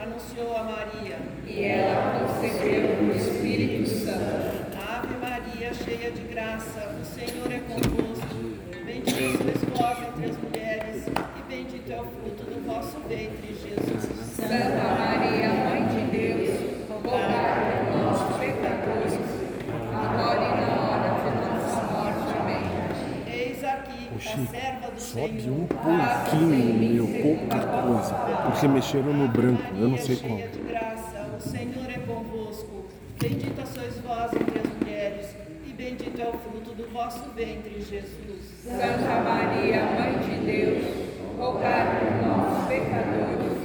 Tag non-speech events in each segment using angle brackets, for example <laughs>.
Anunciou a Maria. E ela concebeu o Espírito Santo. Ave Maria, cheia de graça, o Senhor é convosco. Bendita sois vós entre as mulheres, e bendito é o fruto do vosso ventre, Jesus. Santa Maria, Mãe de Deus, rogai por nós, pecadores, agora e na hora de nossa morte. Amém. Eis aqui a serva do sobe Senhor. um pouquinho, coisa. Porque mexeram no branco, eu não sei cheia de graça, o Senhor é convosco. Bendita sois vós entre as mulheres, e bendito é o fruto do vosso ventre, Jesus. Santa Maria, Mãe de Deus, rogai por nós, pecadores,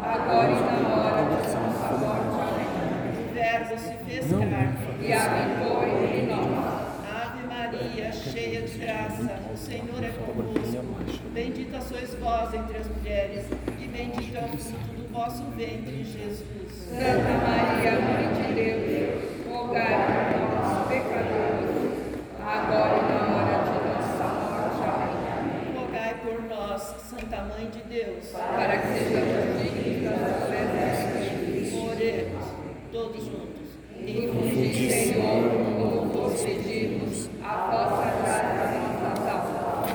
agora e na hora de nossa morte. Amém. O Verbo se fez carne. E habitou Maria, cheia de graça, o Senhor é convosco. Bendita sois vós entre as mulheres, e bendito é o fruto do vosso ventre, Jesus. Santa Maria, Mãe de Deus, rogai por nós, pecadores, agora e na hora de nossa morte. Amém. Rogai por nós, Santa Mãe de Deus. Para que sejamos dignos das promessas de Cristo. Oremos, todos juntos. Infundi, Senhor, como vos pedimos, a vossa graça em nossas almas,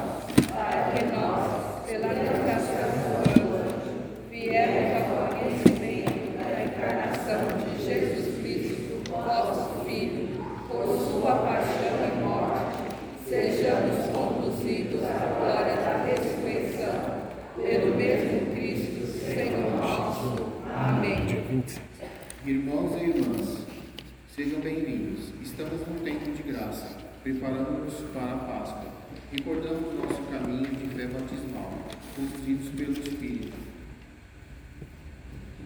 para que nós, pela anunciação do anjo, viemos ao conhecimento da encarnação de Jesus Cristo, vosso Filho, por sua paixão e morte, sejamos conduzidos à glória da ressurreição, pelo mesmo Cristo, Senhor nosso. Amém. Dia 27. Irmãos e irmãs, sejam bem-vindos. Estamos num tempo de graça, preparando-nos para a Páscoa. Recordamos nosso caminho de fé batismal, conduzidos pelo Espírito.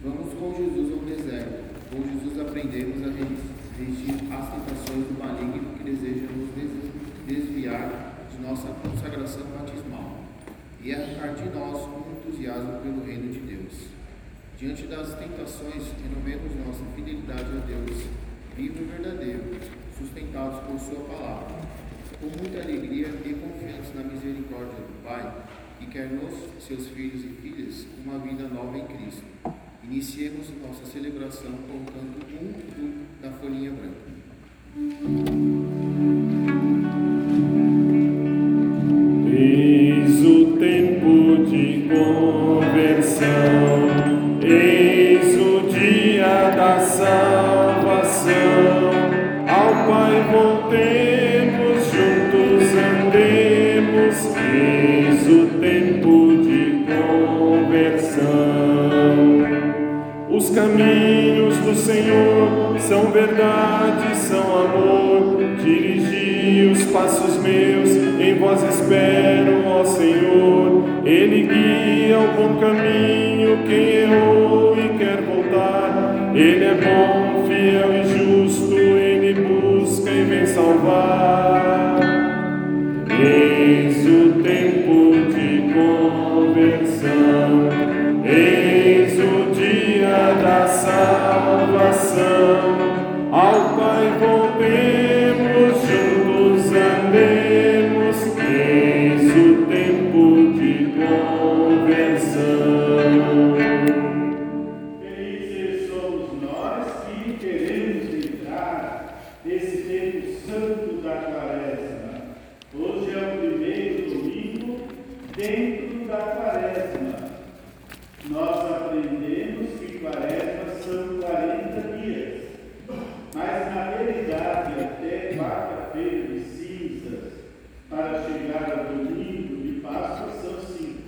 Vamos com Jesus ao deserto. Com Jesus aprendemos a resistir às tentações do maligno que deseja nos des- desviar de nossa consagração batismal e arrancar de nós o entusiasmo pelo reino de Deus. Diante das tentações, renovemos nossa fidelidade a Deus, vivo e verdadeiro, sustentados por Sua palavra. Com muita alegria e confiantes na misericórdia do Pai, que quer nos, seus filhos e filhas, uma vida nova em Cristo. Iniciemos nossa celebração colocando um da folhinha branca.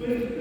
Thank you.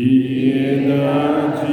Piedade,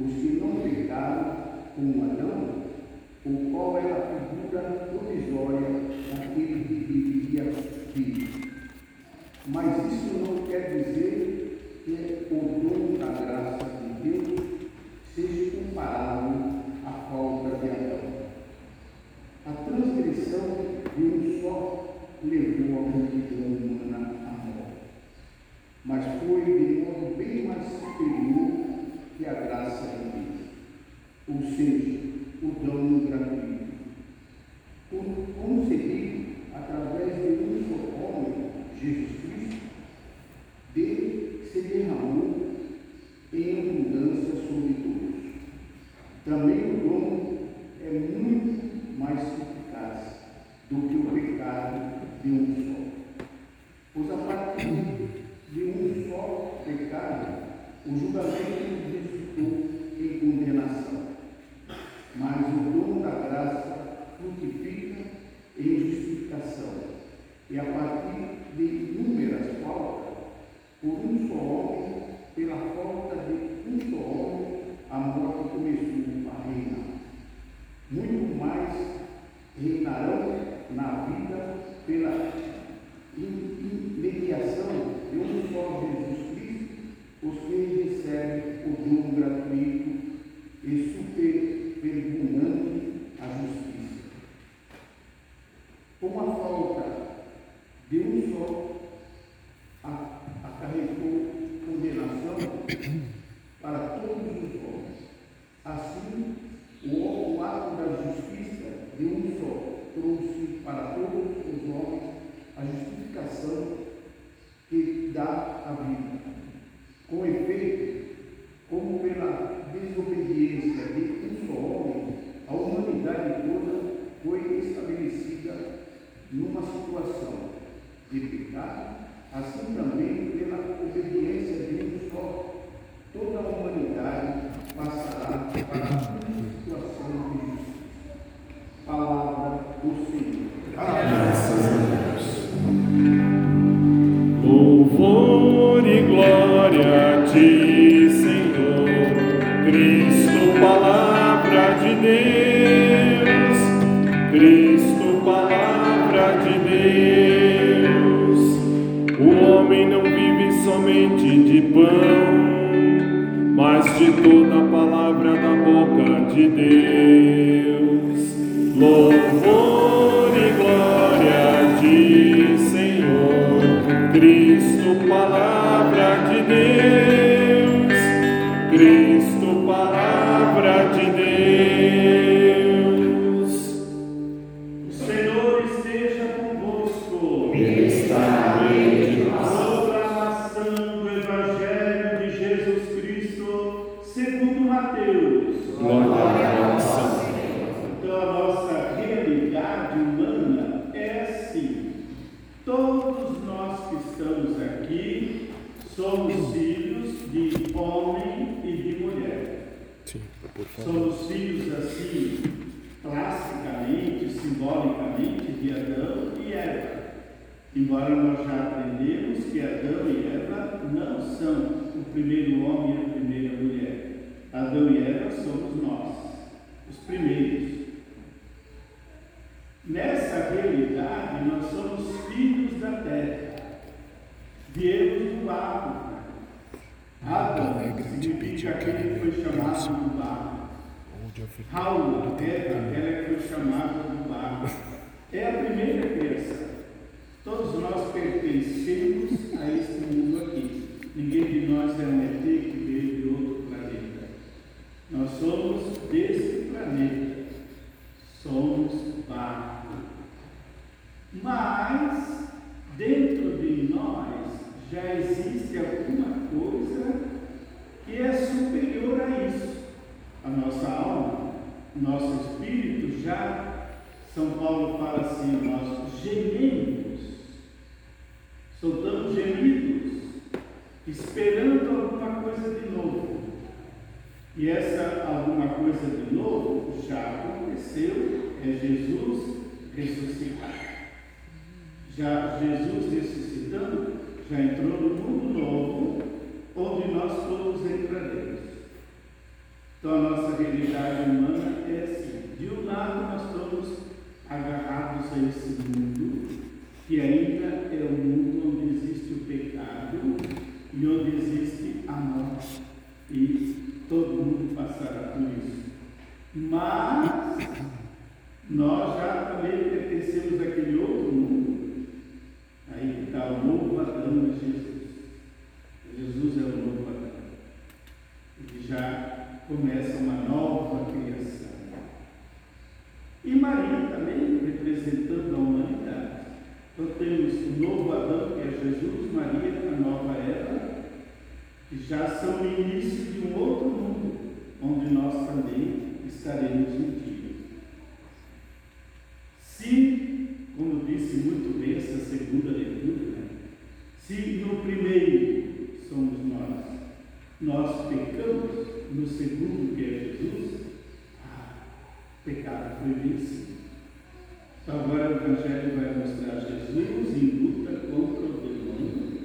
os que não pecaram com Adão, o qual era a figura provisória daquele que viria vir. Mas isso não quer dizer que o dom da graça de Deus seja comparável à falta de Adão. A transgressão de um só levou a multidão humana à morte. Mas de pecado, assim também pela obediência de um só, toda a humanidade passará para a situação de justiça. Palavra do Senhor. Amém de Deus. Louvor e glória a ti, Senhor. Cristo, palavra de Deus. Já, São Paulo fala assim, nós gememos, soltamos gemidos, esperando alguma coisa de novo. E essa alguma coisa de novo já aconteceu, é Jesus ressuscitado. Já Jesus ressuscitando, já entrou no mundo novo, onde nós todos entraremos. Então a nossa realidade humana é assim. De um lado nós estamos agarrados a esse mundo, que ainda é o mundo onde existe o pecado e onde existe a morte. E todo mundo passará por isso. Mas nós já também pertencemos àquele outro mundo. Aí está o novo Adão de Jesus. Jesus é o novo Adão. E já começa uma nova criação. E Maria também, representando a humanidade. Então temos o novo Adão, que é Jesus, Maria, a nova Eva, que já são o início de um outro mundo, onde nós também estaremos um. Se, como disse muito bem essa segunda leitura, né? se no primeiro somos nós, nós pecamos, no segundo que é Jesus, pecado vencido. Então agora o Evangelho vai mostrar Jesus em luta contra o demônio,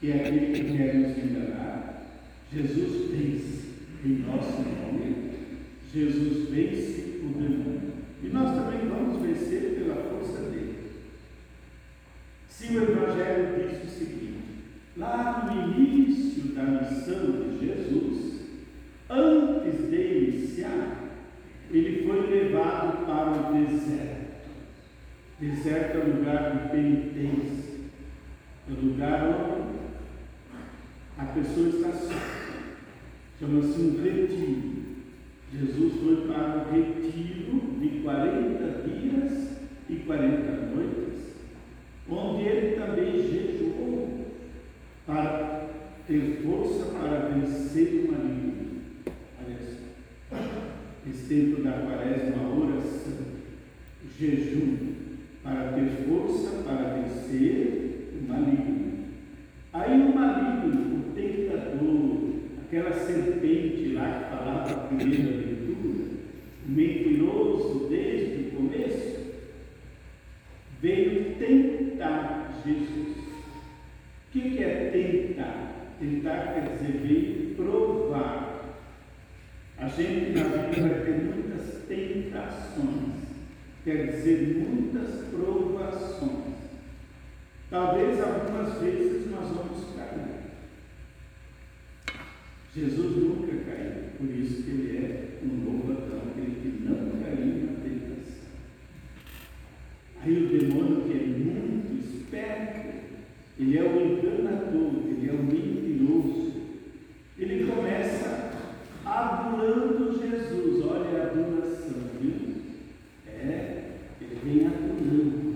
que é aquele que quer nos enganar. Jesus vence em nosso nome. Jesus vence o demônio. E nós também vamos vencer pela força dele. Se o Evangelho diz o seguinte, lá no início da missão de Jesus, antes de iniciar, ele foi levado para o deserto. Deserto é lugar de penitência, é lugar onde a pessoa está só. Chama-se um retiro. Jesus foi para o retiro de 40 dias e 40 noites, onde ele também jejuou para ter força para vencer o maligno. Tempo da quaresma, oração, o jejum, para ter força para vencer o maligno. Aí o maligno, o tentador, aquela serpente lá que falava a primeira leitura, mentiroso desde o começo, veio tentar Jesus. O que é tentar? Tentar quer dizer veio provar. A gente na vida vai ter muitas tentações, quer dizer muitas provações. Talvez algumas vezes nós vamos cair. Jesus nunca caiu, por isso que ele é um novo Adão, aquele que não caiu na tentação. Aí o demônio, que é muito esperto, ele é o enganador, ele é o mentiroso. Ele começa adorando Jesus. Olha a adoração, viu? É, ele vem adorando.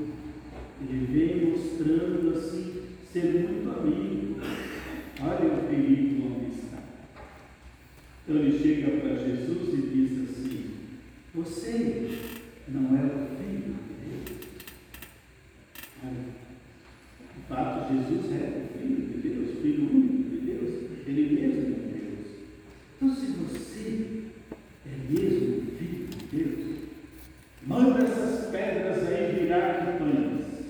Ele vem mostrando assim, ser muito amigo. Olha o perigo onde está. Então ele chega para Jesus e diz assim: Você não é o filho de Deus? Olha, de fato, Jesus é o Filho de Deus, Filho único de Deus, Ele mesmo. Então, se você é mesmo Filho de Deus, manda essas pedras aí virar pães.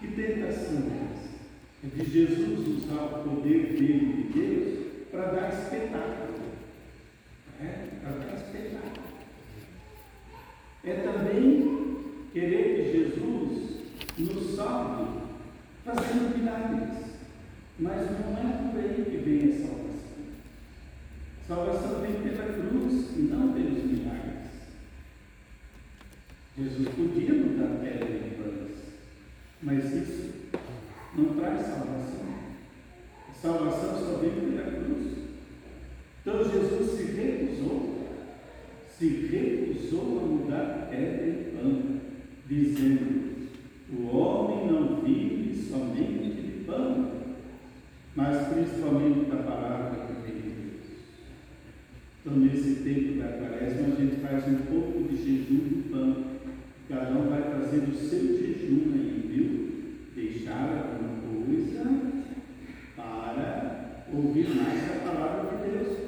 Que tentação é essa? É de Jesus usar o poder dele de Deus para dar espetáculo. É, para dar espetáculo. É também querer que Jesus nos salve fazendo milagres. Mas não é que vem a salvação. Salvação vem pela cruz e não pelos milagres. Jesus podia mudar pedra em pães, mas isso não traz salvação. A salvação só vem pela cruz. Então Jesus se recusou, se recusou a mudar pedra em pão, dizendo: o homem não vive somente de mas principalmente da palavra que vem de Deus. Então, nesse tempo da quaresma, a gente faz um pouco de jejum do pão. Cada um vai fazer o seu jejum aí, viu? Deixar alguma coisa para ouvir mais a palavra de Deus,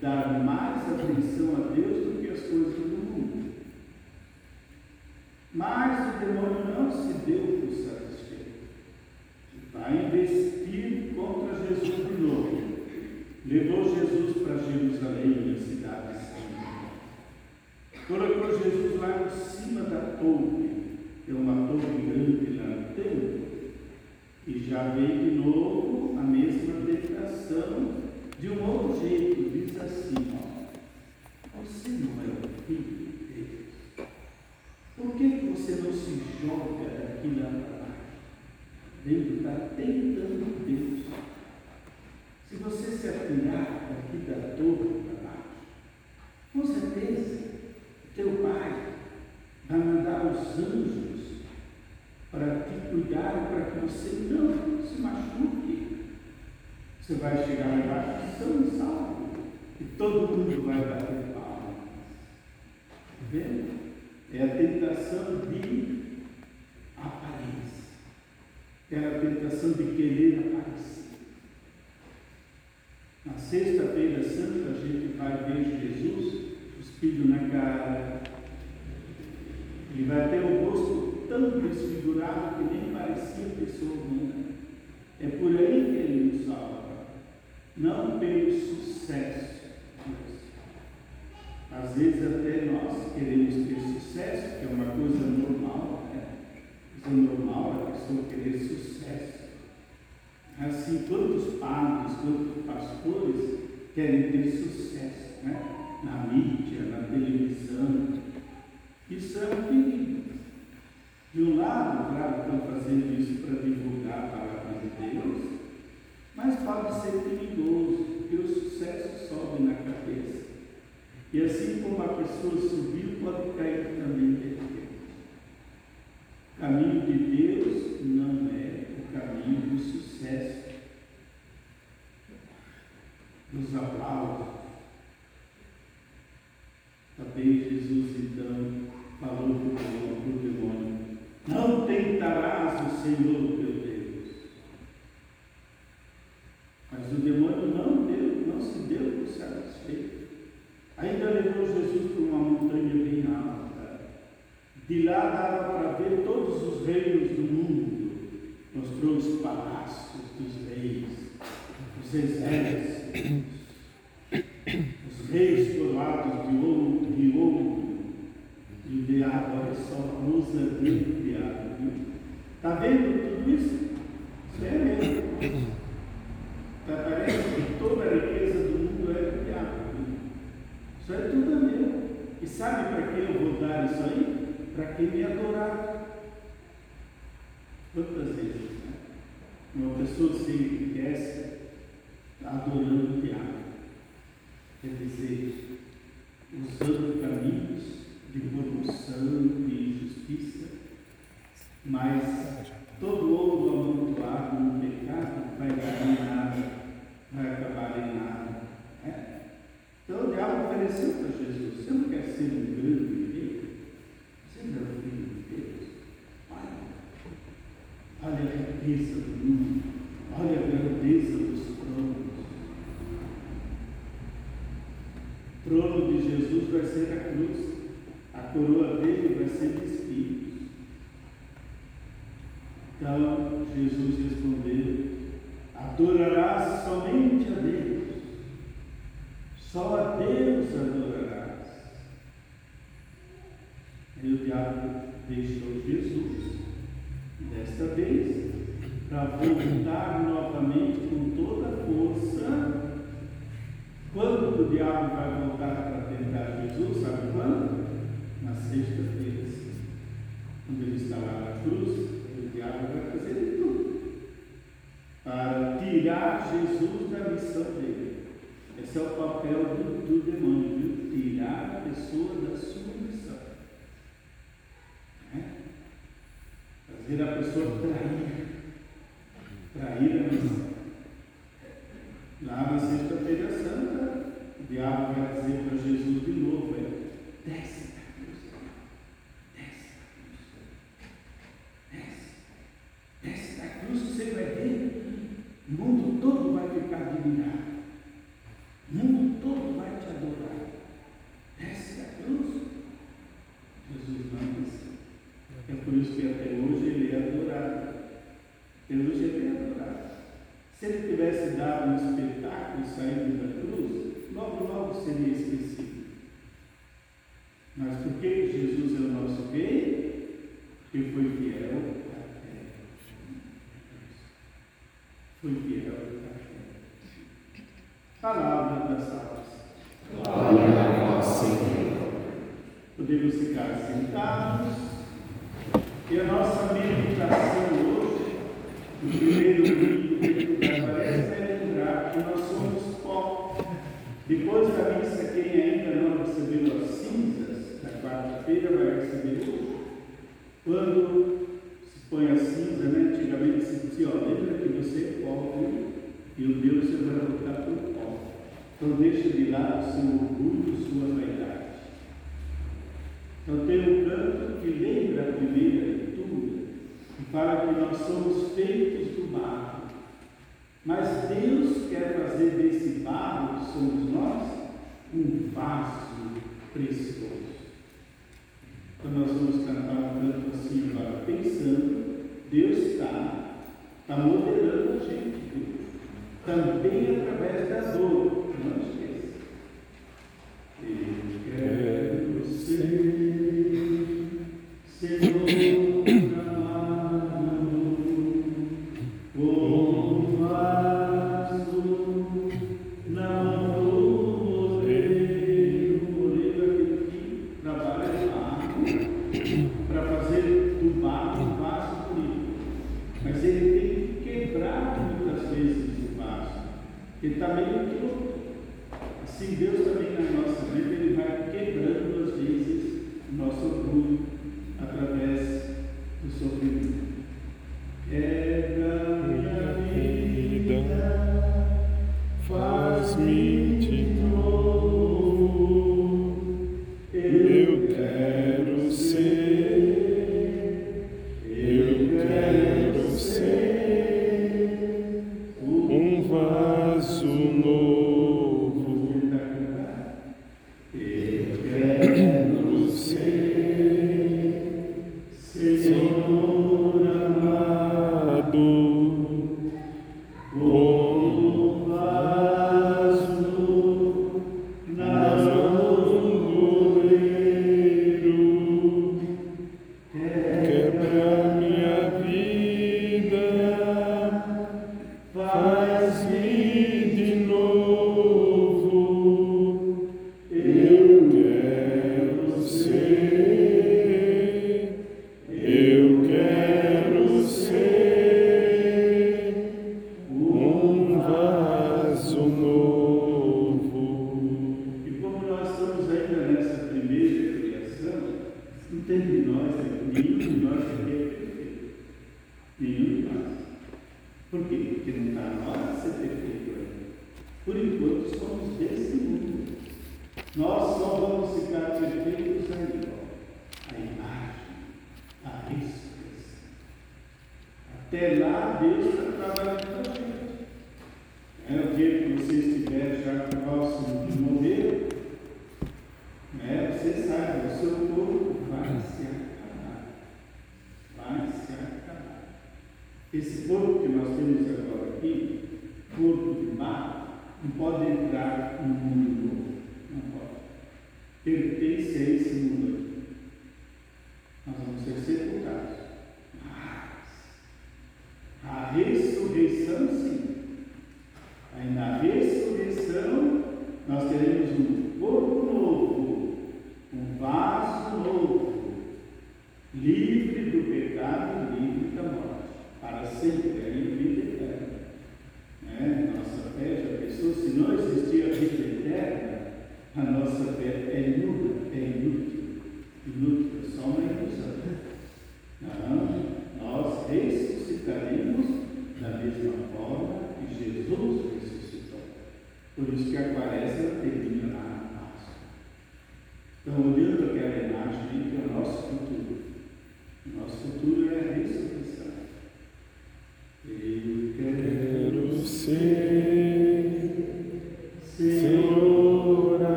dar mais atenção a Deus do que as coisas do mundo. Mas o demônio não se deu por satisfeito. Vai investir contra Jesus de novo. Levou Jesus para Jerusalém, a cidade santa. Colocou Jesus lá em cima da torre, que é uma torre grande lá no templo, e já veio de novo a mesma tentação de um outro jeito. Diz assim, ó, você não é o filho de Deus. Por que você não se joga daqui lá para baixo? Deus está tentando Deus. Se você se atirar daqui da torre para baixo, com certeza, teu pai vai mandar os anjos para te cuidar, para que você não se machuque. Você vai chegar lá embaixo são e salvo, e todo mundo vai bater palmas. Tá vendo? É a tentação de aparência. É a tentação de querer aparecer. Na sexta-feira santa a gente vai ver Jesus cuspido na cara. Ele vai ter o rosto tão desfigurado que nem parecia pessoa humana. É por aí que ele nos salva. Não pelo sucesso. Às vezes até nós queremos ter sucesso, que é uma coisa normal, né? Coisa normal a pessoa querer sucesso. Assim, quantos padres, quantos pastores querem ter sucesso, né? Na mídia, na televisão. Isso é um perigo. De um lado, claro, estão fazendo isso para divulgar a palavra de Deus, mas pode ser perigoso, porque o sucesso sobe na cabeça. E assim como a pessoa subiu, pode cair também depois. O caminho de Deus não é caminho do sucesso, dos aplausos. Também Jesus então falou para o demônio: Não tentarás o Senhor teu Deus. Mas o demônio não deu, não se deu por satisfeito. Ainda levou Jesus para uma montanha bem alta. De lá dava para ver todos os reinos do mundo. Mostrou os palácios dos reis, os exércitos, os reis coroados de ouro, de ouro. E diabo, olha só, a ousadia do diabo. viu? Está vendo tudo isso? Isso é mesmo. Tá, parece que toda a riqueza do mundo é viu? Isso é tudo meu. E sabe para que eu vou dar isso aí? Para quem me adorar. Vezes, né? Uma pessoa se enriquece adorando o diabo. Quer dizer, usando caminhos de corrupção, de injustiça, mas todo ouro amontoado no pecado vai dar em nada, vai acabar em nada. né? Então o diabo ofereceu para Jesus: Você não quer ser um grande guerreiro? Você não é o filho de Deus? Olha, olha a riqueza do mundo, olha a grandeza dos tronos. O trono de Jesus vai ser a cruz, a coroa dele vai ser espinhos. Então Jesus respondeu: Adorarás somente a Deus. Só a Deus adorarás. Aí o diabo deixou Jesus, desta vez, para voltar novamente com toda a força. Quando o diabo vai voltar sexta-feira, quando ele está lá na cruz, o diabo vai fazer de tudo para tirar Jesus da missão dele. Esse é o papel do, do demônio, viu? tirar a pessoa da sua missão. Né? Fazer a pessoa trair, trair a missão. Lá na sexta-feira santa, o diabo vai dizer para Jesus de novo, é, desce. seria esquecido. Mas porque Jesus é o nosso rei, Porque foi fiel até Foi fiel até Palavra das salvas. Glória a vós, Senhor. Podemos ficar sentados.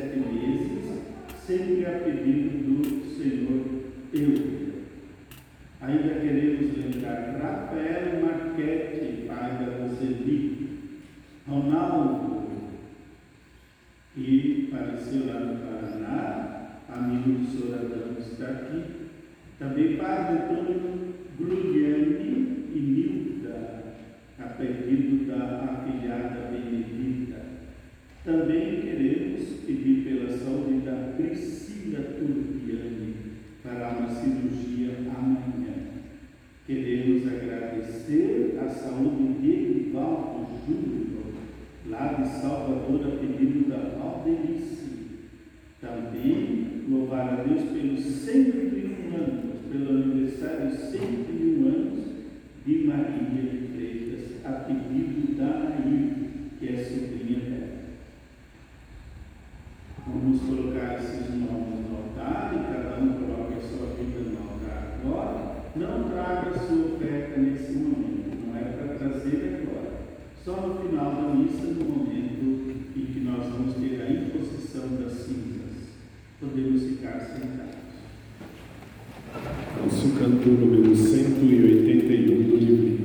sete meses, sempre a pedido do Senhor Eu. Ainda queremos lembrar Rafael Marquete, pai da Mozambique, Ronaldo, que faleceu lá no Paraná, amigo do senhor Adão está aqui, também paga Antônio Grugiani e Nilda, a pedido da afilhada Benedita. Também queremos saúde da Priscila Turpiani para uma cirurgia amanhã. Queremos agradecer a saúde de Ivaldo Júnior, lá de Salvador, a pedido da Valdelice. Também louvar a Deus pelos 101 anos, pelo aniversário 101 anos de Maria de Freitas, a pedido da Maria, que é sobrinha vamos colocar esses nomes no altar e cada um coloca a sua vida no altar agora, não traga sua oferta nesse momento, não é para trazer agora. Só no final da missa, no momento em que nós vamos ter a imposição das cinzas, podemos ficar sentados. Nosso cantor número 181 do livro.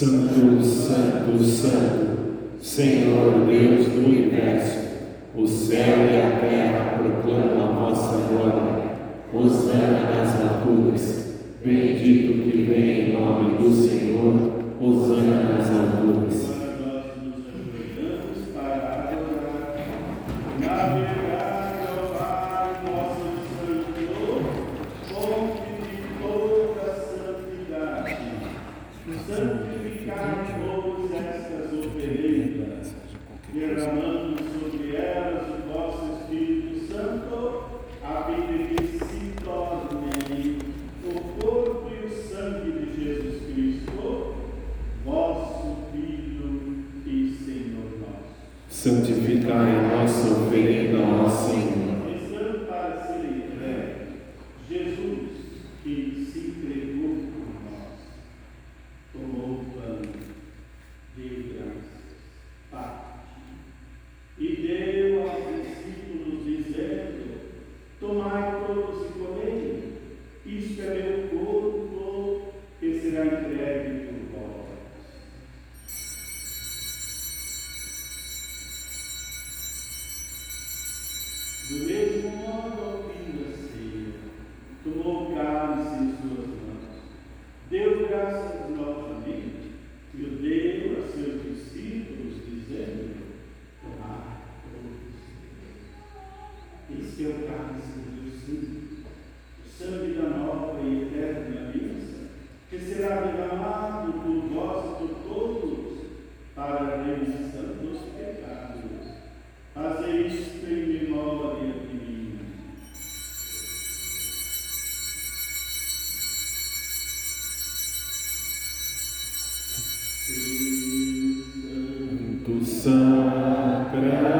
Santo, Santo, Santo, Senhor Deus do universo, o céu e a terra proclamam a vossa glória. Osana nas alturas, bendito que vem em nome do Senhor, Osana nas alturas. Amen.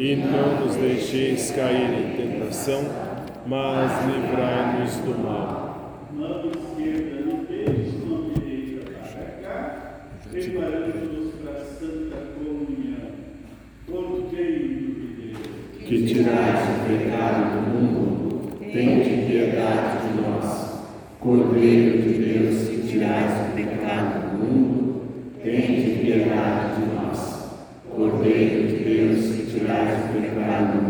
e não nos deixeis cair em tentação, mas livrai-nos do mal. Mão esquerda no peito, mão direita para cá, preparando-nos para a Santa Comunhão. Cordeiro de Deus, que tiras o pecado do mundo, tende piedade de nós. Cordeiro de Deus, que tiras o pecado do mundo, tende piedade de nós. Cordeiro لا يصلح عنه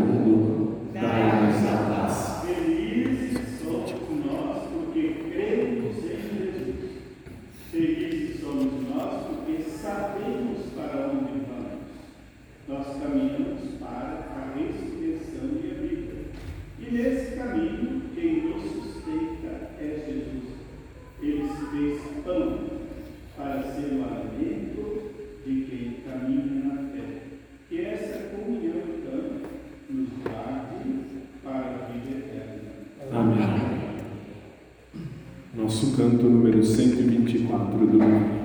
número 124 do livro.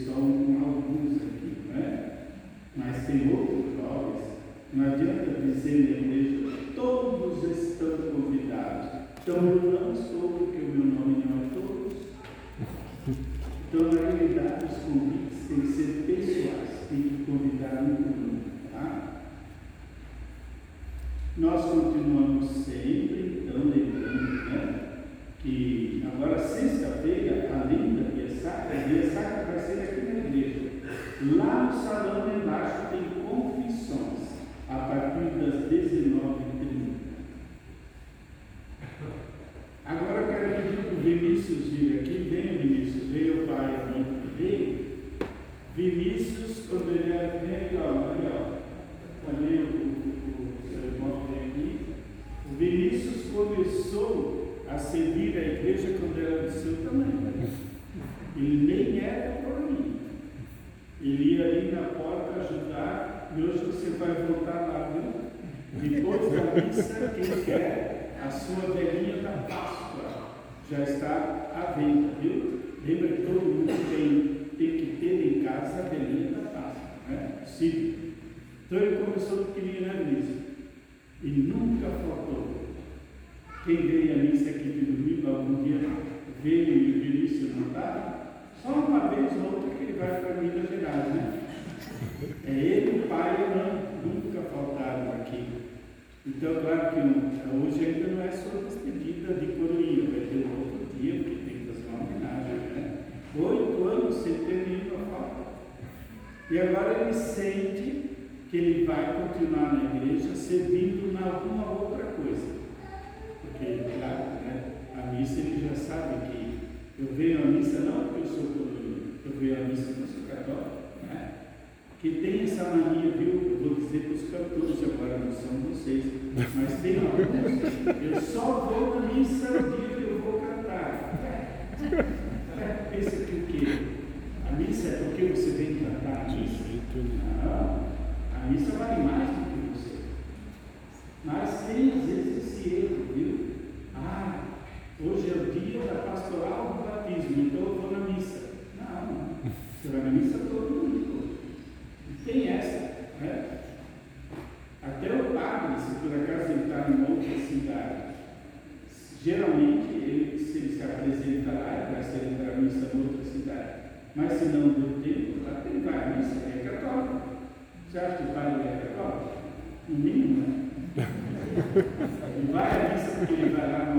estão em alguns aqui, né? mas tem outros jovens. Não adianta dizer na igreja, todos estão convidados. Então eu não sou vocês, mas tem alguns. Eu só vou na missa dia que eu vou cantar. Pensa que o quê? A missa é porque você vem que cantar a missa? Não. A missa vale mais do dessa multiplicidade. Mas se não deu tempo, claro que ele vai à é católico. Você acha que o padre é católico? No mínimo, né? <laughs> Ele vai à missa porque ele vai lá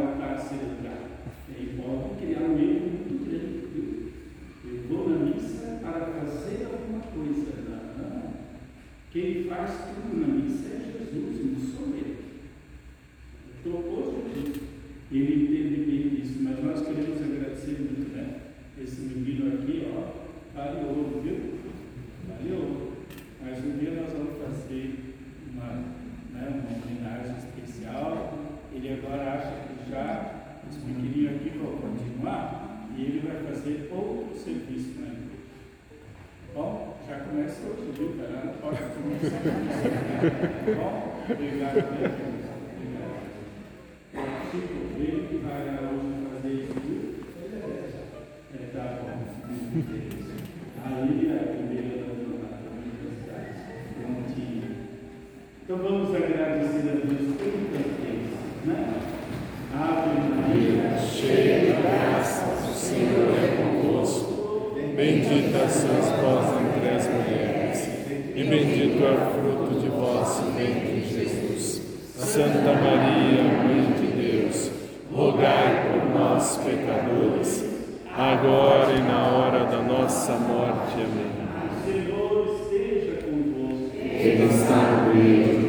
nossa morte. Amém. O Senhor esteja convosco. Ele está no meio